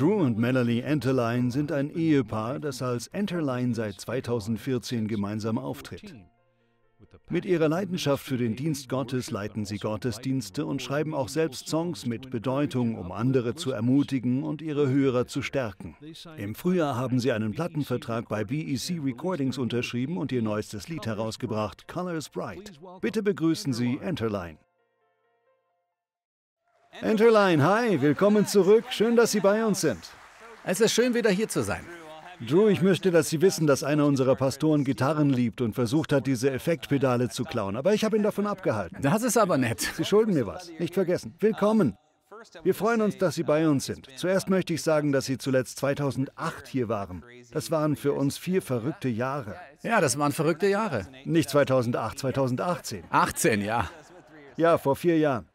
Drew und Melanie Enterline sind ein Ehepaar, das als Enterline seit 2014 gemeinsam auftritt. Mit ihrer Leidenschaft für den Dienst Gottes leiten sie Gottesdienste und schreiben auch selbst Songs mit Bedeutung, um andere zu ermutigen und ihre Hörer zu stärken. Im Frühjahr haben sie einen Plattenvertrag bei BEC Recordings unterschrieben und ihr neuestes Lied herausgebracht, Colors Bright. Bitte begrüßen Sie Enterline. Enterline, hi, willkommen zurück. Schön, dass Sie bei uns sind. Es ist schön, wieder hier zu sein. Drew, ich möchte, dass Sie wissen, dass einer unserer Pastoren Gitarren liebt und versucht hat, diese Effektpedale zu klauen. Aber ich habe ihn davon abgehalten. Das ist aber nett. Sie schulden mir was. Nicht vergessen. Willkommen. Wir freuen uns, dass Sie bei uns sind. Zuerst möchte ich sagen, dass Sie zuletzt 2008 hier waren. Das waren für uns vier verrückte Jahre. Ja, das waren verrückte Jahre. Nicht 2008, 2018. 18, ja. Ja, vor vier Jahren.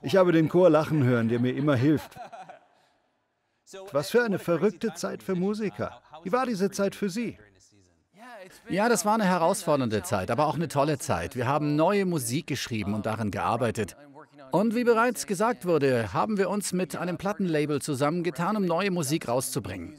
Ich habe den Chor lachen hören, der mir immer hilft. Was für eine verrückte Zeit für Musiker. Wie war diese Zeit für Sie? Ja, das war eine herausfordernde Zeit, aber auch eine tolle Zeit. Wir haben neue Musik geschrieben und daran gearbeitet. Und wie bereits gesagt wurde, haben wir uns mit einem Plattenlabel zusammengetan, um neue Musik rauszubringen.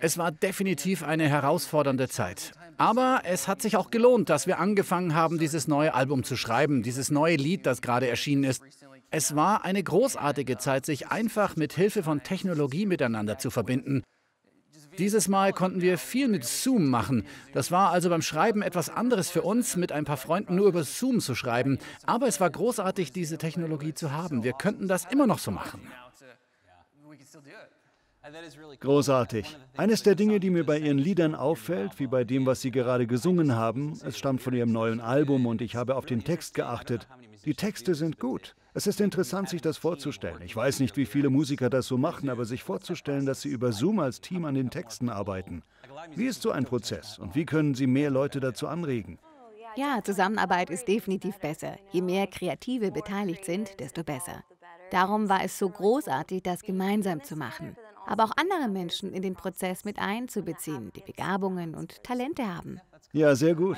Es war definitiv eine herausfordernde Zeit. Aber es hat sich auch gelohnt, dass wir angefangen haben, dieses neue Album zu schreiben, dieses neue Lied, das gerade erschienen ist. Es war eine großartige Zeit, sich einfach mit Hilfe von Technologie miteinander zu verbinden. Dieses Mal konnten wir viel mit Zoom machen. Das war also beim Schreiben etwas anderes für uns, mit ein paar Freunden nur über Zoom zu schreiben. Aber es war großartig, diese Technologie zu haben. Wir könnten das immer noch so machen. Großartig. Eines der Dinge, die mir bei Ihren Liedern auffällt, wie bei dem, was Sie gerade gesungen haben, es stammt von Ihrem neuen Album und ich habe auf den Text geachtet. Die Texte sind gut. Es ist interessant, sich das vorzustellen. Ich weiß nicht, wie viele Musiker das so machen, aber sich vorzustellen, dass sie über Zoom als Team an den Texten arbeiten. Wie ist so ein Prozess und wie können Sie mehr Leute dazu anregen? Ja, Zusammenarbeit ist definitiv besser. Je mehr Kreative beteiligt sind, desto besser. Darum war es so großartig, das gemeinsam zu machen aber auch andere Menschen in den Prozess mit einzubeziehen, die Begabungen und Talente haben. Ja, sehr gut.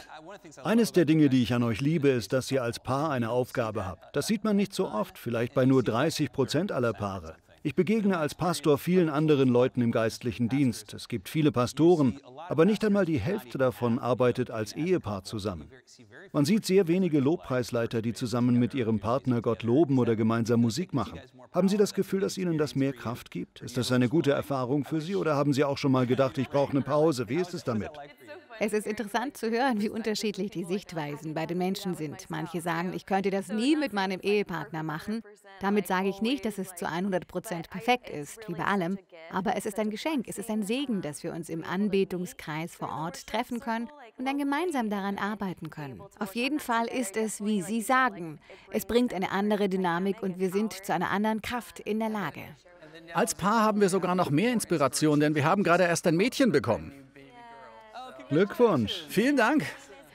Eines der Dinge, die ich an euch liebe, ist, dass ihr als Paar eine Aufgabe habt. Das sieht man nicht so oft, vielleicht bei nur 30 Prozent aller Paare. Ich begegne als Pastor vielen anderen Leuten im geistlichen Dienst. Es gibt viele Pastoren, aber nicht einmal die Hälfte davon arbeitet als Ehepaar zusammen. Man sieht sehr wenige Lobpreisleiter, die zusammen mit ihrem Partner Gott loben oder gemeinsam Musik machen. Haben Sie das Gefühl, dass Ihnen das mehr Kraft gibt? Ist das eine gute Erfahrung für Sie oder haben Sie auch schon mal gedacht, ich brauche eine Pause? Wie ist es damit? Es ist interessant zu hören, wie unterschiedlich die Sichtweisen bei den Menschen sind. Manche sagen, ich könnte das nie mit meinem Ehepartner machen. Damit sage ich nicht, dass es zu 100 Prozent perfekt ist, wie bei allem. Aber es ist ein Geschenk, es ist ein Segen, dass wir uns im Anbetungskreis vor Ort treffen können und dann gemeinsam daran arbeiten können. Auf jeden Fall ist es, wie Sie sagen. Es bringt eine andere Dynamik und wir sind zu einer anderen Kraft in der Lage. Als Paar haben wir sogar noch mehr Inspiration, denn wir haben gerade erst ein Mädchen bekommen. Glückwunsch. Vielen Dank.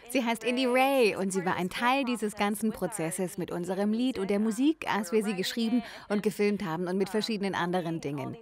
Sie heißt Indie Ray und sie war ein Teil dieses ganzen Prozesses mit unserem Lied und der Musik, als wir sie geschrieben und gefilmt haben und mit verschiedenen anderen Dingen.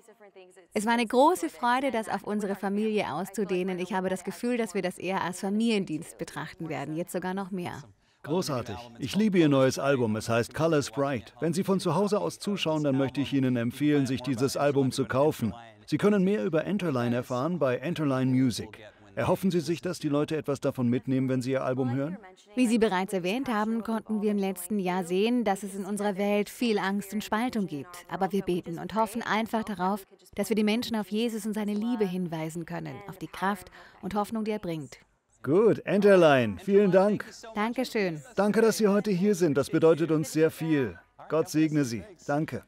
Es war eine große Freude, das auf unsere Familie auszudehnen. Ich habe das Gefühl, dass wir das eher als Familiendienst betrachten werden, jetzt sogar noch mehr. Großartig. Ich liebe Ihr neues Album. Es heißt Colors Bright. Wenn Sie von zu Hause aus zuschauen, dann möchte ich Ihnen empfehlen, sich dieses Album zu kaufen. Sie können mehr über Enterline erfahren bei Enterline Music. Erhoffen Sie sich, dass die Leute etwas davon mitnehmen, wenn sie Ihr Album hören? Wie Sie bereits erwähnt haben, konnten wir im letzten Jahr sehen, dass es in unserer Welt viel Angst und Spaltung gibt. Aber wir beten und hoffen einfach darauf, dass wir die Menschen auf Jesus und seine Liebe hinweisen können, auf die Kraft und Hoffnung, die er bringt. Gut, Enterline, vielen Dank. Dankeschön. Danke, dass Sie heute hier sind. Das bedeutet uns sehr viel. Gott segne Sie. Danke.